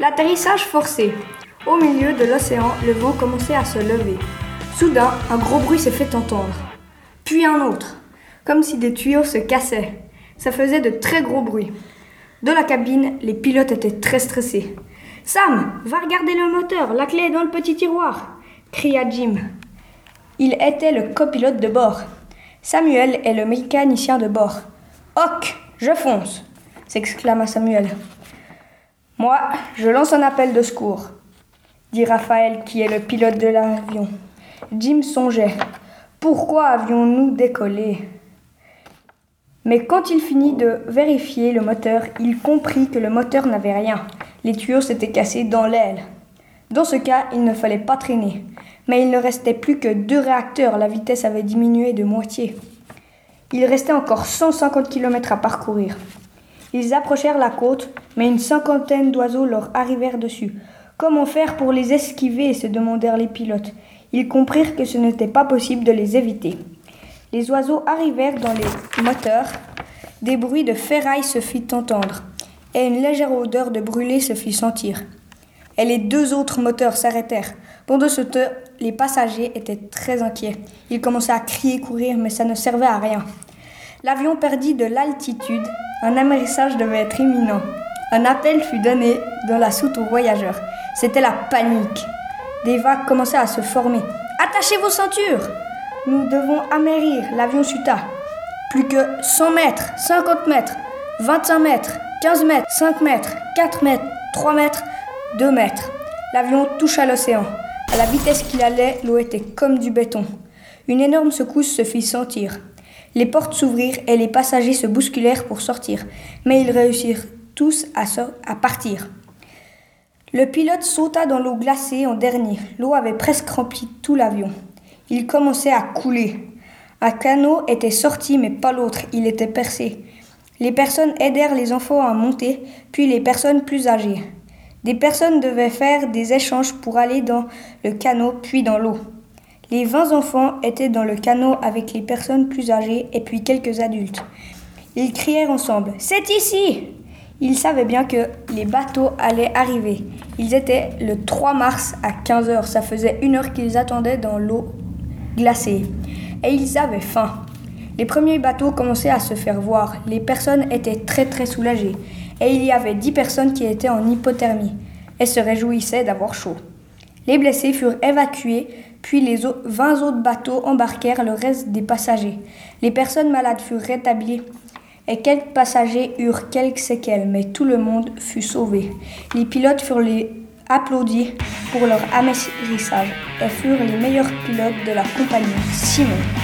L'atterrissage forcé. Au milieu de l'océan, le vent commençait à se lever. Soudain, un gros bruit s'est fait entendre. Puis un autre, comme si des tuyaux se cassaient. Ça faisait de très gros bruits. De la cabine, les pilotes étaient très stressés. Sam, va regarder le moteur, la clé est dans le petit tiroir, cria Jim. Il était le copilote de bord. Samuel est le mécanicien de bord. Ok, je fonce, s'exclama Samuel. Moi, je lance un appel de secours, dit Raphaël, qui est le pilote de l'avion. Jim songeait. Pourquoi avions-nous décollé? Mais quand il finit de vérifier le moteur, il comprit que le moteur n'avait rien. Les tuyaux s'étaient cassés dans l'aile. Dans ce cas, il ne fallait pas traîner. Mais il ne restait plus que deux réacteurs, la vitesse avait diminué de moitié. Il restait encore 150 km à parcourir. Ils approchèrent la côte, mais une cinquantaine d'oiseaux leur arrivèrent dessus. Comment faire pour les esquiver se demandèrent les pilotes. Ils comprirent que ce n'était pas possible de les éviter. Les oiseaux arrivèrent dans les moteurs. Des bruits de ferraille se fit entendre, et une légère odeur de brûlé se fit sentir. Et les deux autres moteurs s'arrêtèrent. Pendant ce temps, les passagers étaient très inquiets. Ils commençaient à crier, courir, mais ça ne servait à rien. L'avion perdit de l'altitude un amérissage devait être imminent. Un appel fut donné dans la soute aux voyageurs. C'était la panique. Des vagues commençaient à se former. Attachez vos ceintures Nous devons amérir, l'avion chuta. Plus que 100 mètres, 50 mètres, 25 mètres, 15 mètres, 5 mètres, 4 mètres, 3 mètres, 2 mètres. L'avion toucha l'océan. À la vitesse qu'il allait, l'eau était comme du béton. Une énorme secousse se fit sentir. Les portes s'ouvrirent et les passagers se bousculèrent pour sortir, mais ils réussirent tous à, à partir. Le pilote sauta dans l'eau glacée en dernier. L'eau avait presque rempli tout l'avion. Il commençait à couler. Un canot était sorti, mais pas l'autre, il était percé. Les personnes aidèrent les enfants à monter, puis les personnes plus âgées. Des personnes devaient faire des échanges pour aller dans le canot, puis dans l'eau. Les vingt enfants étaient dans le canot avec les personnes plus âgées et puis quelques adultes. Ils crièrent ensemble C'est ici Ils savaient bien que les bateaux allaient arriver. Ils étaient le 3 mars à 15 heures. Ça faisait une heure qu'ils attendaient dans l'eau glacée. Et ils avaient faim. Les premiers bateaux commençaient à se faire voir. Les personnes étaient très très soulagées. Et il y avait dix personnes qui étaient en hypothermie et se réjouissaient d'avoir chaud. Les blessés furent évacués puis les 20 autres bateaux embarquèrent le reste des passagers. Les personnes malades furent rétablies et quelques passagers eurent quelques séquelles, mais tout le monde fut sauvé. Les pilotes furent applaudis pour leur amérissage et furent les meilleurs pilotes de la compagnie. Simon.